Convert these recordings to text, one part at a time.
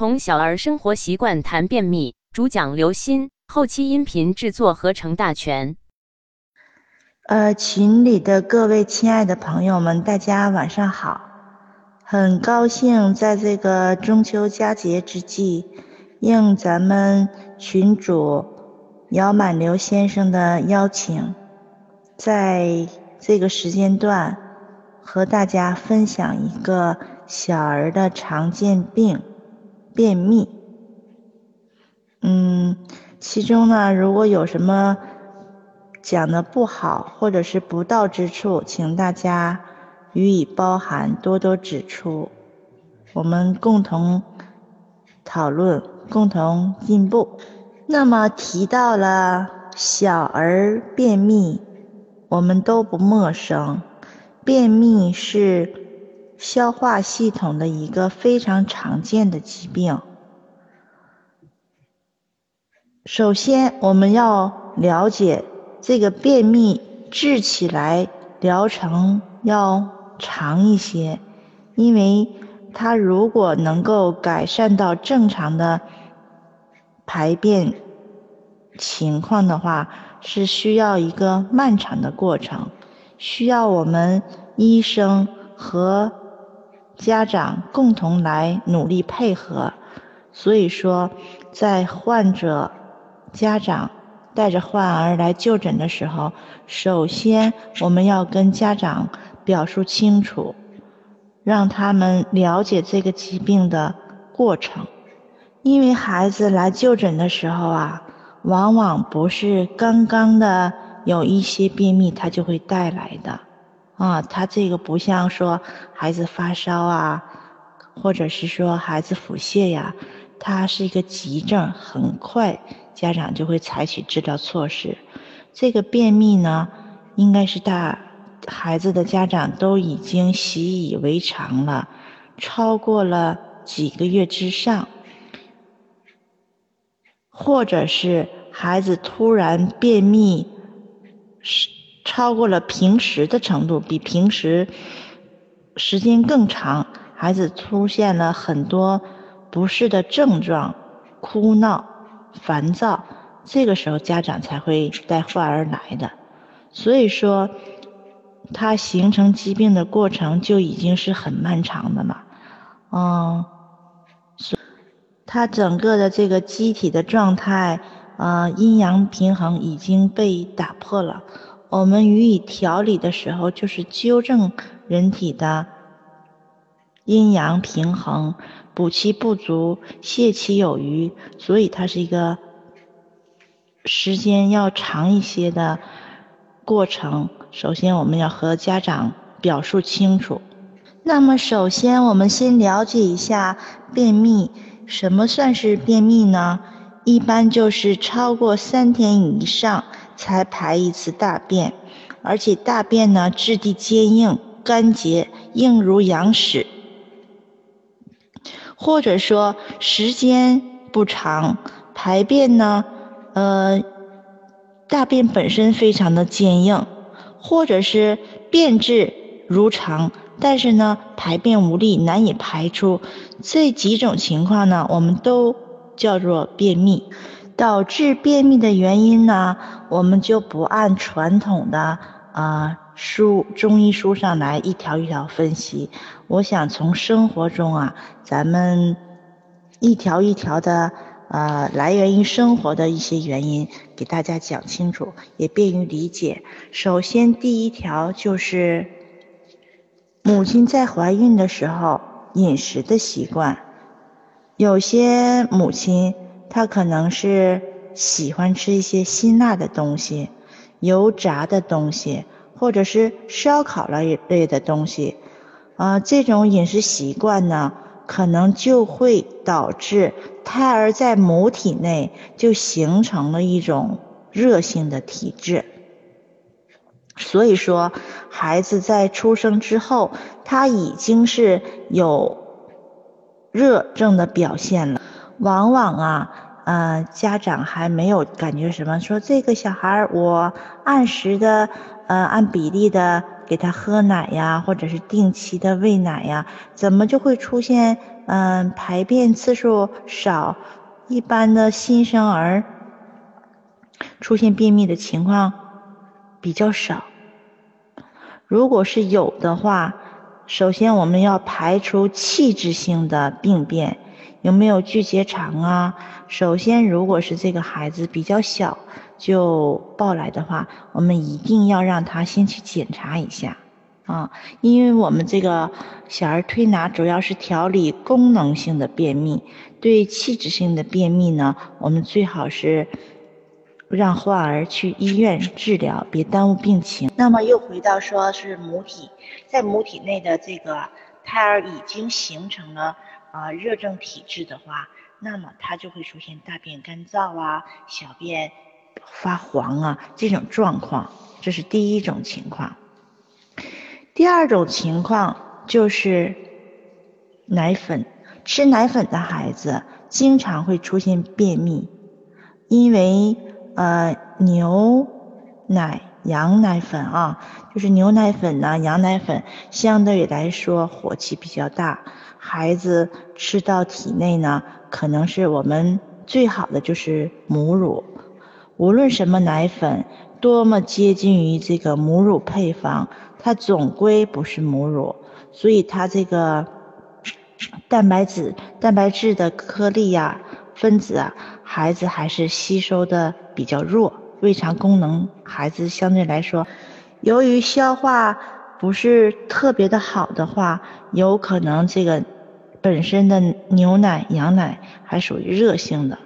从小儿生活习惯谈便秘，主讲刘鑫，后期音频制作合成大全。呃，群里的各位亲爱的朋友们，大家晚上好！很高兴在这个中秋佳节之际，应咱们群主姚满刘先生的邀请，在这个时间段和大家分享一个小儿的常见病——便秘。嗯，其中呢，如果有什么讲的不好或者是不到之处，请大家。予以包涵，多多指出，我们共同讨论，共同进步。那么提到了小儿便秘，我们都不陌生。便秘是消化系统的一个非常常见的疾病。首先，我们要了解这个便秘治起来疗程要。长一些，因为它如果能够改善到正常的排便情况的话，是需要一个漫长的过程，需要我们医生和家长共同来努力配合。所以说，在患者家长带着患儿来就诊的时候，首先我们要跟家长。表述清楚，让他们了解这个疾病的过程。因为孩子来就诊的时候啊，往往不是刚刚的有一些便秘，他就会带来的。啊，他这个不像说孩子发烧啊，或者是说孩子腹泻呀，他是一个急症，很快家长就会采取治疗措施。这个便秘呢，应该是大。孩子的家长都已经习以为常了，超过了几个月之上，或者是孩子突然便秘，是超过了平时的程度，比平时时间更长，孩子出现了很多不适的症状，哭闹、烦躁，这个时候家长才会带患儿来的，所以说。他形成疾病的过程就已经是很漫长的了，嗯，他整个的这个机体的状态，呃，阴阳平衡已经被打破了。我们予以调理的时候，就是纠正人体的阴阳平衡，补其不足，泻其有余，所以它是一个时间要长一些的过程。首先，我们要和家长表述清楚。那么，首先我们先了解一下便秘。什么算是便秘呢？一般就是超过三天以上才排一次大便，而且大便呢质地坚硬、干结，硬如羊屎，或者说时间不长，排便呢，呃，大便本身非常的坚硬。或者是便质如常，但是呢排便无力，难以排出，这几种情况呢，我们都叫做便秘。导致便秘的原因呢，我们就不按传统的啊书中医书上来一条一条分析。我想从生活中啊，咱们一条一条的。呃，来源于生活的一些原因，给大家讲清楚，也便于理解。首先，第一条就是母亲在怀孕的时候饮食的习惯。有些母亲他可能是喜欢吃一些辛辣的东西、油炸的东西，或者是烧烤类类的东西。啊，这种饮食习惯呢？可能就会导致胎儿在母体内就形成了一种热性的体质，所以说孩子在出生之后，他已经是有热症的表现了。往往啊，呃，家长还没有感觉什么，说这个小孩我按时的，呃，按比例的给他喝奶呀，或者是定期的喂奶呀，怎么就会出现嗯排便次数少？一般的新生儿出现便秘的情况比较少。如果是有的话，首先我们要排除器质性的病变，有没有巨结肠啊？首先，如果是这个孩子比较小就抱来的话，我们一定要让他先去检查一下啊，因为我们这个小儿推拿主要是调理功能性的便秘，对器质性的便秘呢，我们最好是。让患儿去医院治疗，别耽误病情。那么又回到说是母体，在母体内的这个胎儿已经形成了啊热症体质的话，那么它就会出现大便干燥啊、小便发黄啊这种状况，这是第一种情况。第二种情况就是奶粉，吃奶粉的孩子经常会出现便秘，因为。呃，牛奶、羊奶粉啊，就是牛奶粉呢，羊奶粉相对来说火气比较大，孩子吃到体内呢，可能是我们最好的就是母乳，无论什么奶粉，多么接近于这个母乳配方，它总归不是母乳，所以它这个蛋白质、蛋白质的颗粒呀。分子啊，孩子还是吸收的比较弱，胃肠功能孩子相对来说，由于消化不是特别的好的话，有可能这个本身的牛奶、羊奶还属于热性的，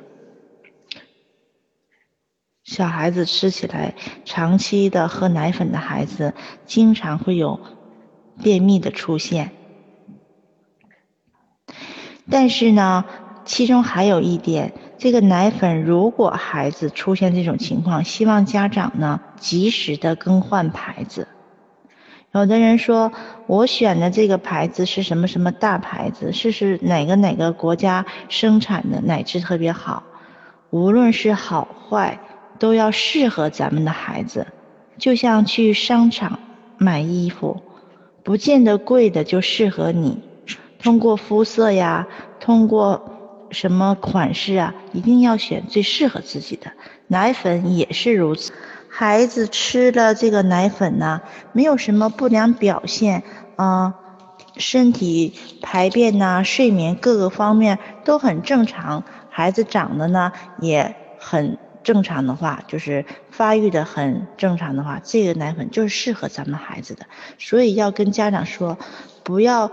小孩子吃起来，长期的喝奶粉的孩子，经常会有便秘的出现，但是呢。其中还有一点，这个奶粉如果孩子出现这种情况，希望家长呢及时的更换牌子。有的人说，我选的这个牌子是什么什么大牌子，是是哪个哪个国家生产的奶质特别好。无论是好坏，都要适合咱们的孩子。就像去商场买衣服，不见得贵的就适合你。通过肤色呀，通过。什么款式啊？一定要选最适合自己的。奶粉也是如此，孩子吃了这个奶粉呢，没有什么不良表现啊，身体排便呐、睡眠各个方面都很正常，孩子长得呢也很正常的话，就是发育的很正常的话，这个奶粉就是适合咱们孩子的。所以要跟家长说，不要。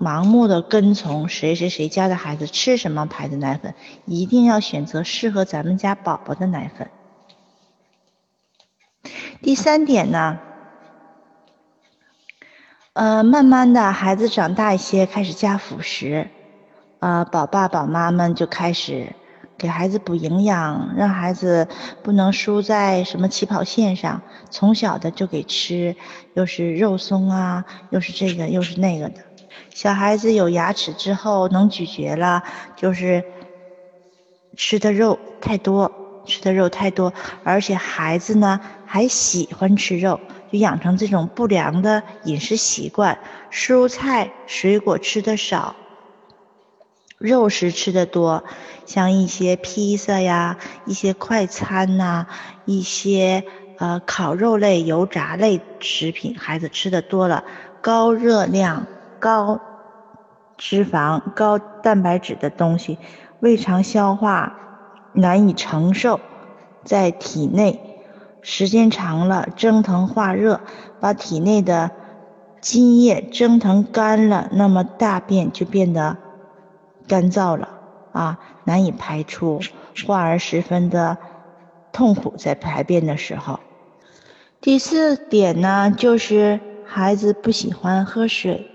盲目的跟从谁谁谁家的孩子吃什么牌子奶粉，一定要选择适合咱们家宝宝的奶粉。第三点呢，呃，慢慢的孩子长大一些，开始加辅食，呃，宝爸宝妈们就开始给孩子补营养，让孩子不能输在什么起跑线上，从小的就给吃，又是肉松啊，又是这个又是那个的。小孩子有牙齿之后能咀嚼了，就是吃的肉太多，吃的肉太多，而且孩子呢还喜欢吃肉，就养成这种不良的饮食习惯，蔬菜水果吃的少，肉食吃的多，像一些披萨呀、一些快餐呐、一些呃烤肉类、油炸类食品，孩子吃的多了，高热量。高脂肪、高蛋白质的东西，胃肠消化难以承受，在体内时间长了蒸腾化热，把体内的津液蒸腾干了，那么大便就变得干燥了啊，难以排出，患儿十分的痛苦，在排便的时候。第四点呢，就是孩子不喜欢喝水。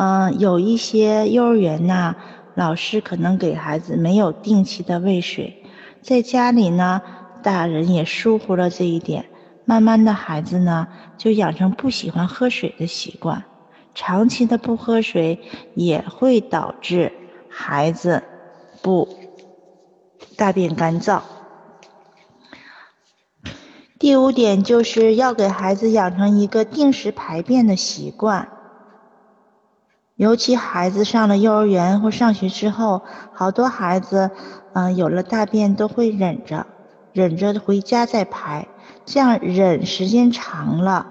嗯，有一些幼儿园呢，老师可能给孩子没有定期的喂水，在家里呢，大人也疏忽了这一点，慢慢的孩子呢就养成不喜欢喝水的习惯，长期的不喝水也会导致孩子不大便干燥。第五点就是要给孩子养成一个定时排便的习惯。尤其孩子上了幼儿园或上学之后，好多孩子，嗯，有了大便都会忍着，忍着回家再排，这样忍时间长了，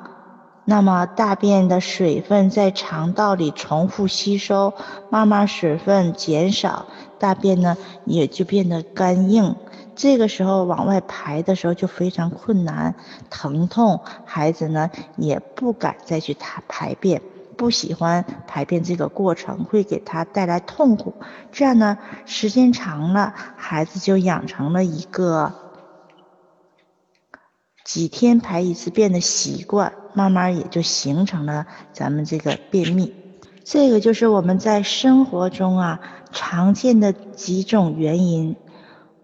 那么大便的水分在肠道里重复吸收，慢慢水分减少，大便呢也就变得干硬，这个时候往外排的时候就非常困难，疼痛，孩子呢也不敢再去排排便。不喜欢排便这个过程，会给他带来痛苦。这样呢，时间长了，孩子就养成了一个几天排一次便的习惯，慢慢也就形成了咱们这个便秘。这个就是我们在生活中啊常见的几种原因。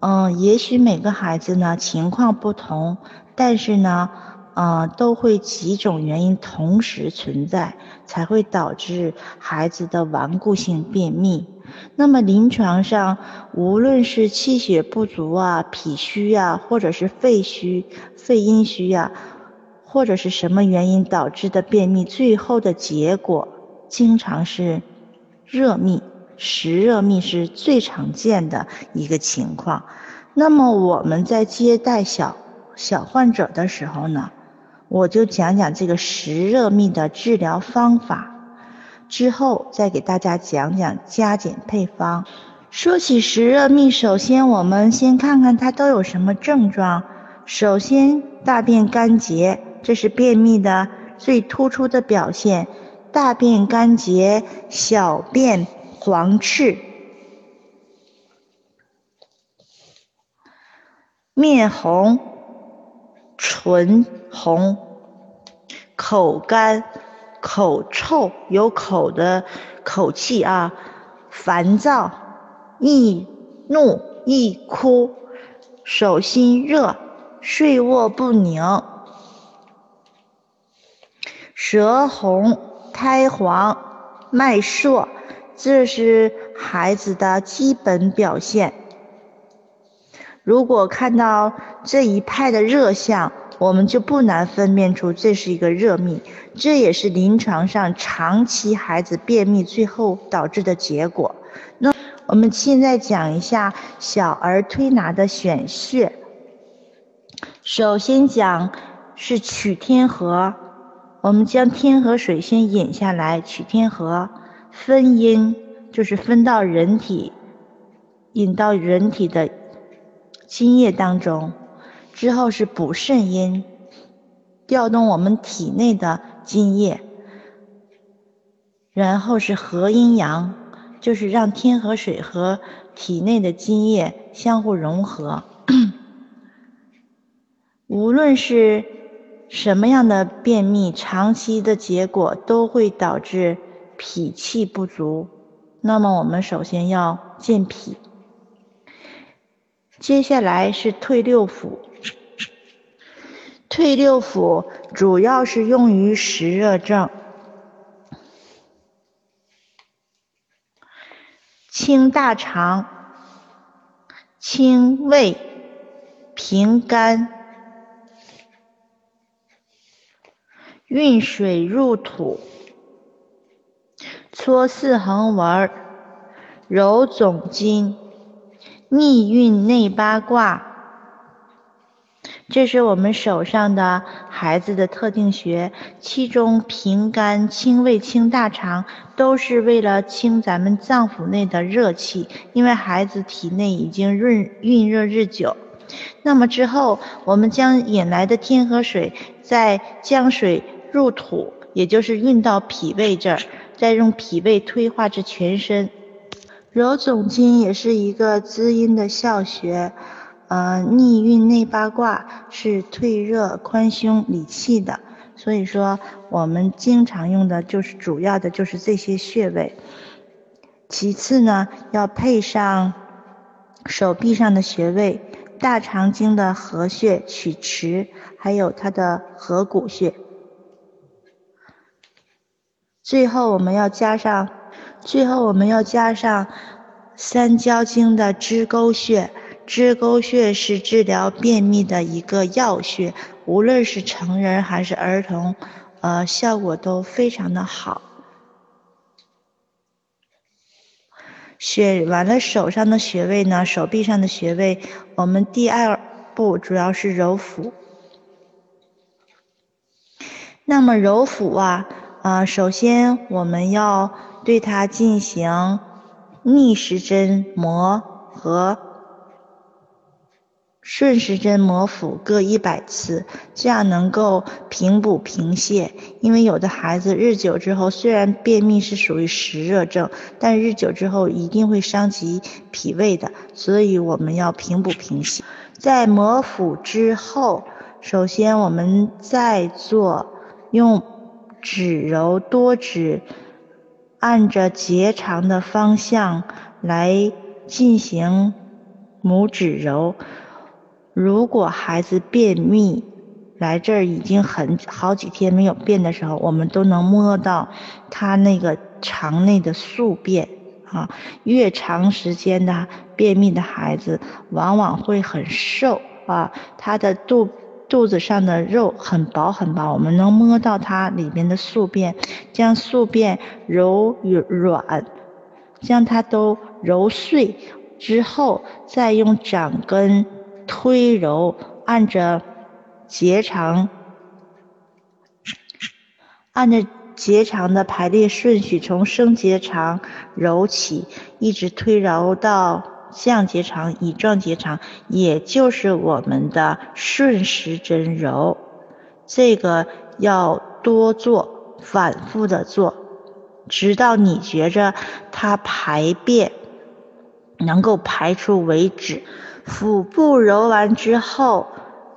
嗯，也许每个孩子呢情况不同，但是呢。啊，都会几种原因同时存在，才会导致孩子的顽固性便秘。那么临床上，无论是气血不足啊、脾虚啊，或者是肺虚、肺阴虚啊，或者是什么原因导致的便秘，最后的结果经常是热秘，实热秘是最常见的一个情况。那么我们在接待小小患者的时候呢？我就讲讲这个实热秘的治疗方法，之后再给大家讲讲加减配方。说起实热秘，首先我们先看看它都有什么症状。首先，大便干结，这是便秘的最突出的表现。大便干结，小便黄赤，面红，唇。红，口干，口臭，有口的口气啊，烦躁，易怒，易哭，手心热，睡卧不宁，舌红，苔黄，脉数，这是孩子的基本表现。如果看到这一派的热象，我们就不难分辨出这是一个热秘，这也是临床上长期孩子便秘最后导致的结果。那我们现在讲一下小儿推拿的选穴。首先讲是取天河，我们将天河水先引下来，取天河，分阴就是分到人体，引到人体的津液当中。之后是补肾阴，调动我们体内的津液，然后是合阴阳，就是让天河水和体内的津液相互融合。无论是什么样的便秘，长期的结果都会导致脾气不足。那么我们首先要健脾，接下来是退六腑。退六腑主要是用于实热症，清大肠、清胃、平肝、运水入土、搓四横纹、揉总筋、逆运内八卦。这是我们手上的孩子的特定穴，其中平肝、清胃、清大肠都是为了清咱们脏腑内的热气，因为孩子体内已经润蕴热日久。那么之后，我们将引来的天河水再将水入土，也就是运到脾胃这儿，再用脾胃推化至全身。揉总筋也是一个滋阴的窍穴。呃，逆运内八卦是退热、宽胸、理气的，所以说我们经常用的就是主要的就是这些穴位。其次呢，要配上手臂上的穴位，大肠经的合穴、曲池，还有它的合谷穴。最后我们要加上，最后我们要加上三焦经的支沟穴。支沟穴是治疗便秘的一个要穴，无论是成人还是儿童，呃，效果都非常的好。选完了手上的穴位呢，手臂上的穴位，我们第二步主要是揉腹。那么揉腹啊，啊，首先我们要对它进行逆时针摩和。顺时针摩腹各一百次，这样能够平补平泻。因为有的孩子日久之后，虽然便秘是属于实热症，但日久之后一定会伤及脾胃的，所以我们要平补平泻。在摩腹之后，首先我们再做用指揉多指，按着结肠的方向来进行拇指揉。如果孩子便秘，来这儿已经很好几天没有便的时候，我们都能摸到他那个肠内的宿便啊。越长时间的便秘的孩子，往往会很瘦啊，他的肚肚子上的肉很薄很薄，我们能摸到它里面的宿便，将宿便揉与软，将它都揉碎之后，再用掌根。推揉，按着结肠，按着结肠的排列顺序，从升结肠揉起，一直推揉到降结肠、乙状结肠，也就是我们的顺时针揉。这个要多做，反复的做，直到你觉着它排便能够排出为止。腹部揉完之后，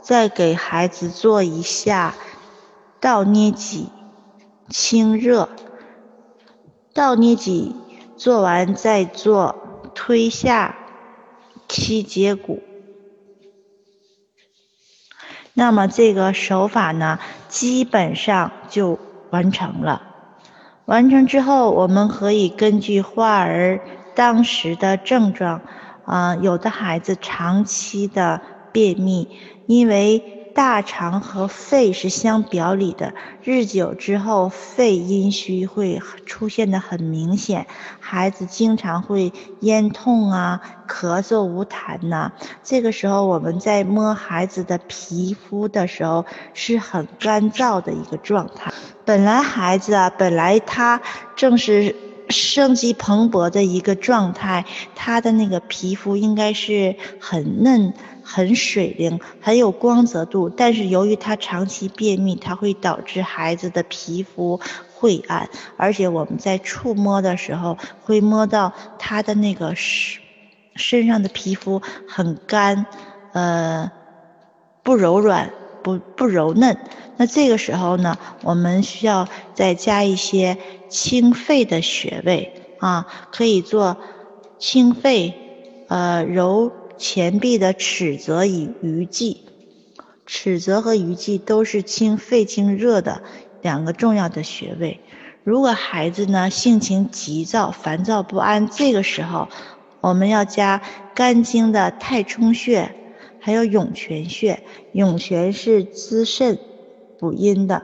再给孩子做一下倒捏脊，清热。倒捏脊做完再做推下七节骨。那么这个手法呢，基本上就完成了。完成之后，我们可以根据患儿当时的症状。啊，有的孩子长期的便秘，因为大肠和肺是相表里的，日久之后肺阴虚会出现的很明显，孩子经常会咽痛啊，咳嗽无痰呐。这个时候我们在摸孩子的皮肤的时候是很干燥的一个状态。本来孩子啊，本来他正是。生机蓬勃的一个状态，他的那个皮肤应该是很嫩、很水灵、很有光泽度。但是由于他长期便秘，它会导致孩子的皮肤晦暗，而且我们在触摸的时候会摸到他的那个身身上的皮肤很干，呃，不柔软。不不柔嫩，那这个时候呢，我们需要再加一些清肺的穴位啊，可以做清肺，呃，揉前臂的尺泽与鱼际，尺泽和鱼际都是清肺清热的两个重要的穴位。如果孩子呢性情急躁、烦躁不安，这个时候我们要加肝经的太冲穴。还有涌泉穴，涌泉是滋肾补阴的。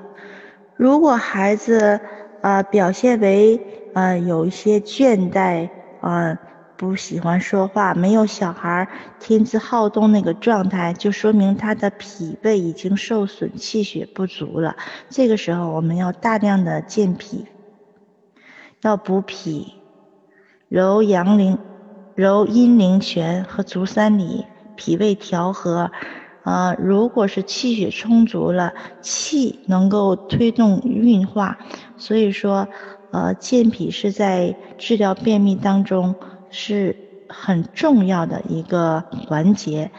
如果孩子啊表现为啊有一些倦怠啊，不喜欢说话，没有小孩天资好动那个状态，就说明他的脾胃已经受损，气血不足了。这个时候我们要大量的健脾，要补脾，揉阳陵、揉阴陵泉和足三里。脾胃调和，呃，如果是气血充足了，气能够推动运化，所以说，呃，健脾是在治疗便秘当中是很重要的一个环节。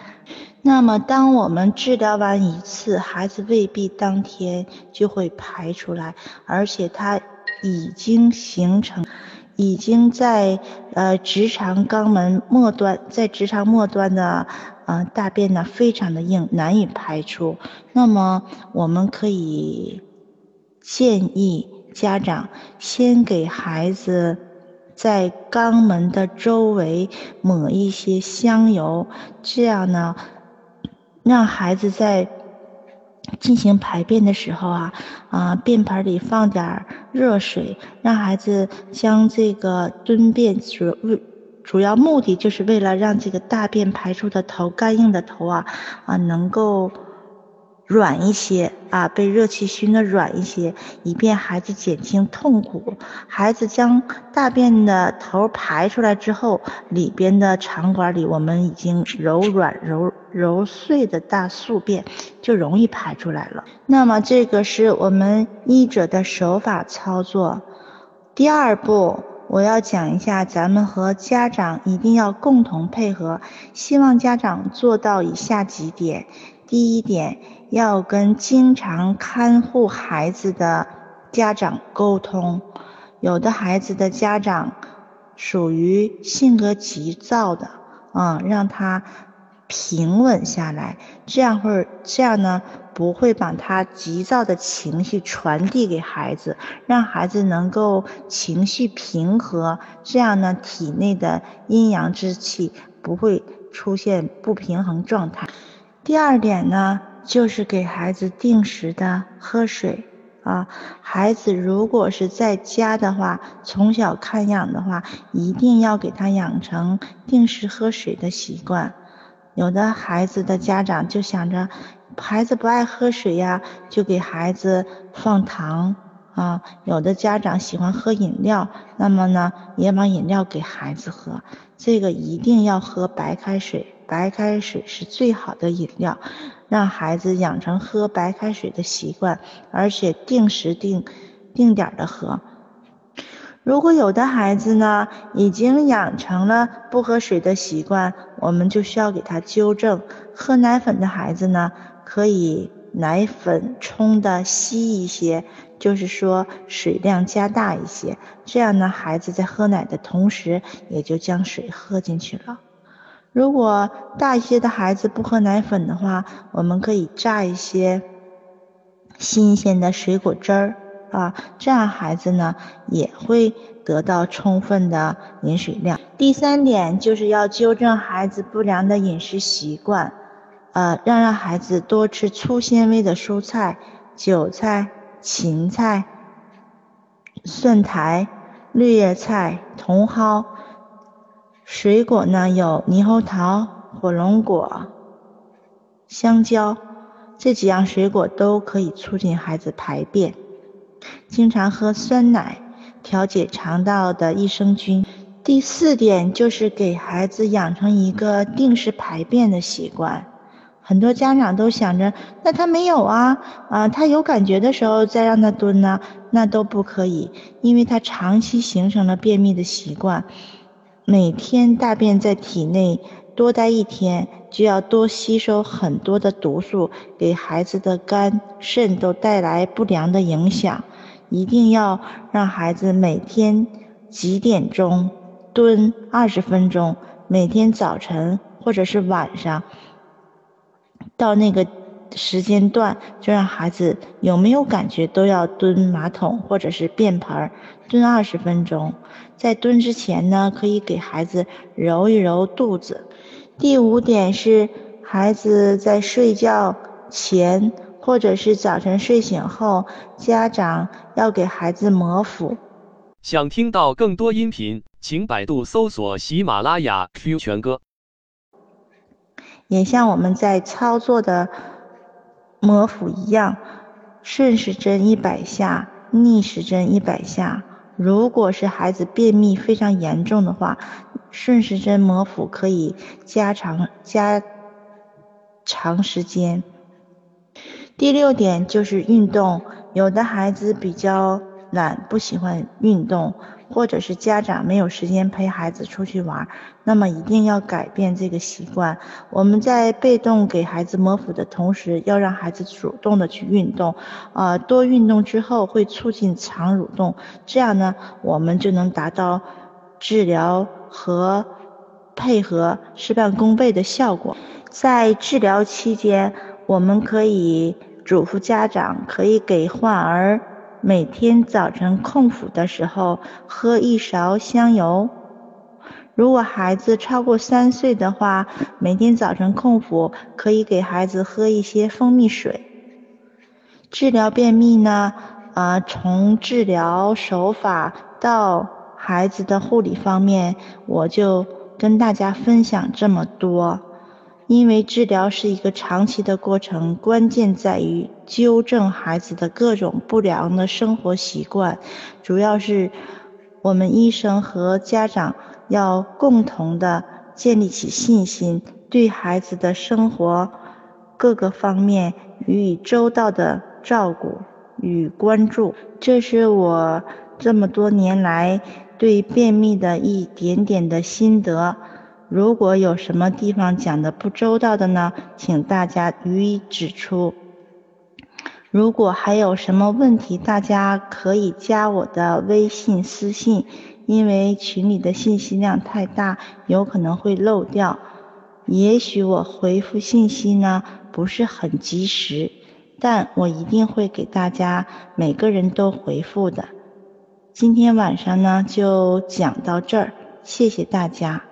那么，当我们治疗完一次，孩子未必当天就会排出来，而且他已经形成。已经在呃直肠肛门末端，在直肠末端的呃大便呢非常的硬，难以排出。那么我们可以建议家长先给孩子在肛门的周围抹一些香油，这样呢让孩子在进行排便的时候啊，啊，便盆里放点热水，让孩子将这个蹲便主主要目的就是为了让这个大便排出的头干硬的头啊啊能够。软一些啊，被热气熏的软一些，以便孩子减轻痛苦。孩子将大便的头排出来之后，里边的肠管里我们已经柔软揉揉碎的大宿便就容易排出来了。那么这个是我们医者的手法操作。第二步，我要讲一下，咱们和家长一定要共同配合，希望家长做到以下几点。第一点。要跟经常看护孩子的家长沟通，有的孩子的家长属于性格急躁的，啊，让他平稳下来，这样会这样呢，不会把他急躁的情绪传递给孩子，让孩子能够情绪平和，这样呢，体内的阴阳之气不会出现不平衡状态。第二点呢。就是给孩子定时的喝水啊，孩子如果是在家的话，从小看养的话，一定要给他养成定时喝水的习惯。有的孩子的家长就想着，孩子不爱喝水呀，就给孩子放糖啊。有的家长喜欢喝饮料，那么呢，也把饮料给孩子喝。这个一定要喝白开水。白开水是最好的饮料，让孩子养成喝白开水的习惯，而且定时定定点的喝。如果有的孩子呢，已经养成了不喝水的习惯，我们就需要给他纠正。喝奶粉的孩子呢，可以奶粉冲的稀一些，就是说水量加大一些，这样呢，孩子在喝奶的同时，也就将水喝进去了。如果大一些的孩子不喝奶粉的话，我们可以榨一些新鲜的水果汁儿啊，这样孩子呢也会得到充分的饮水量。第三点就是要纠正孩子不良的饮食习惯，呃，让让孩子多吃粗纤维的蔬菜，韭菜、芹菜、蒜苔、绿叶菜、茼蒿。水果呢有猕猴桃、火龙果、香蕉这几样水果都可以促进孩子排便。经常喝酸奶，调节肠道的益生菌。第四点就是给孩子养成一个定时排便的习惯。很多家长都想着，那他没有啊，啊，他有感觉的时候再让他蹲呢，那都不可以，因为他长期形成了便秘的习惯。每天大便在体内多待一天，就要多吸收很多的毒素，给孩子的肝肾都带来不良的影响。一定要让孩子每天几点钟蹲二十分钟，每天早晨或者是晚上到那个。时间段就让孩子有没有感觉都要蹲马桶或者是便盆蹲二十分钟，在蹲之前呢，可以给孩子揉一揉肚子。第五点是孩子在睡觉前或者是早晨睡醒后，家长要给孩子摩腹。想听到更多音频，请百度搜索喜马拉雅 Q 全哥。也像我们在操作的。摩腹一样，顺时针一百下，逆时针一百下。如果是孩子便秘非常严重的话，顺时针摩腹可以加长加长时间。第六点就是运动，有的孩子比较懒，不喜欢运动。或者是家长没有时间陪孩子出去玩，那么一定要改变这个习惯。我们在被动给孩子磨腹的同时，要让孩子主动的去运动。啊，多运动之后会促进肠蠕动，这样呢，我们就能达到治疗和配合事半功倍的效果。在治疗期间，我们可以嘱咐家长可以给患儿。每天早晨空腹的时候喝一勺香油。如果孩子超过三岁的话，每天早晨空腹可以给孩子喝一些蜂蜜水。治疗便秘呢，啊，从治疗手法到孩子的护理方面，我就跟大家分享这么多。因为治疗是一个长期的过程，关键在于纠正孩子的各种不良的生活习惯，主要是我们医生和家长要共同的建立起信心，对孩子的生活各个方面予以周到的照顾与关注。这是我这么多年来对便秘的一点点的心得。如果有什么地方讲的不周到的呢，请大家予以指出。如果还有什么问题，大家可以加我的微信私信，因为群里的信息量太大，有可能会漏掉。也许我回复信息呢不是很及时，但我一定会给大家每个人都回复的。今天晚上呢就讲到这儿，谢谢大家。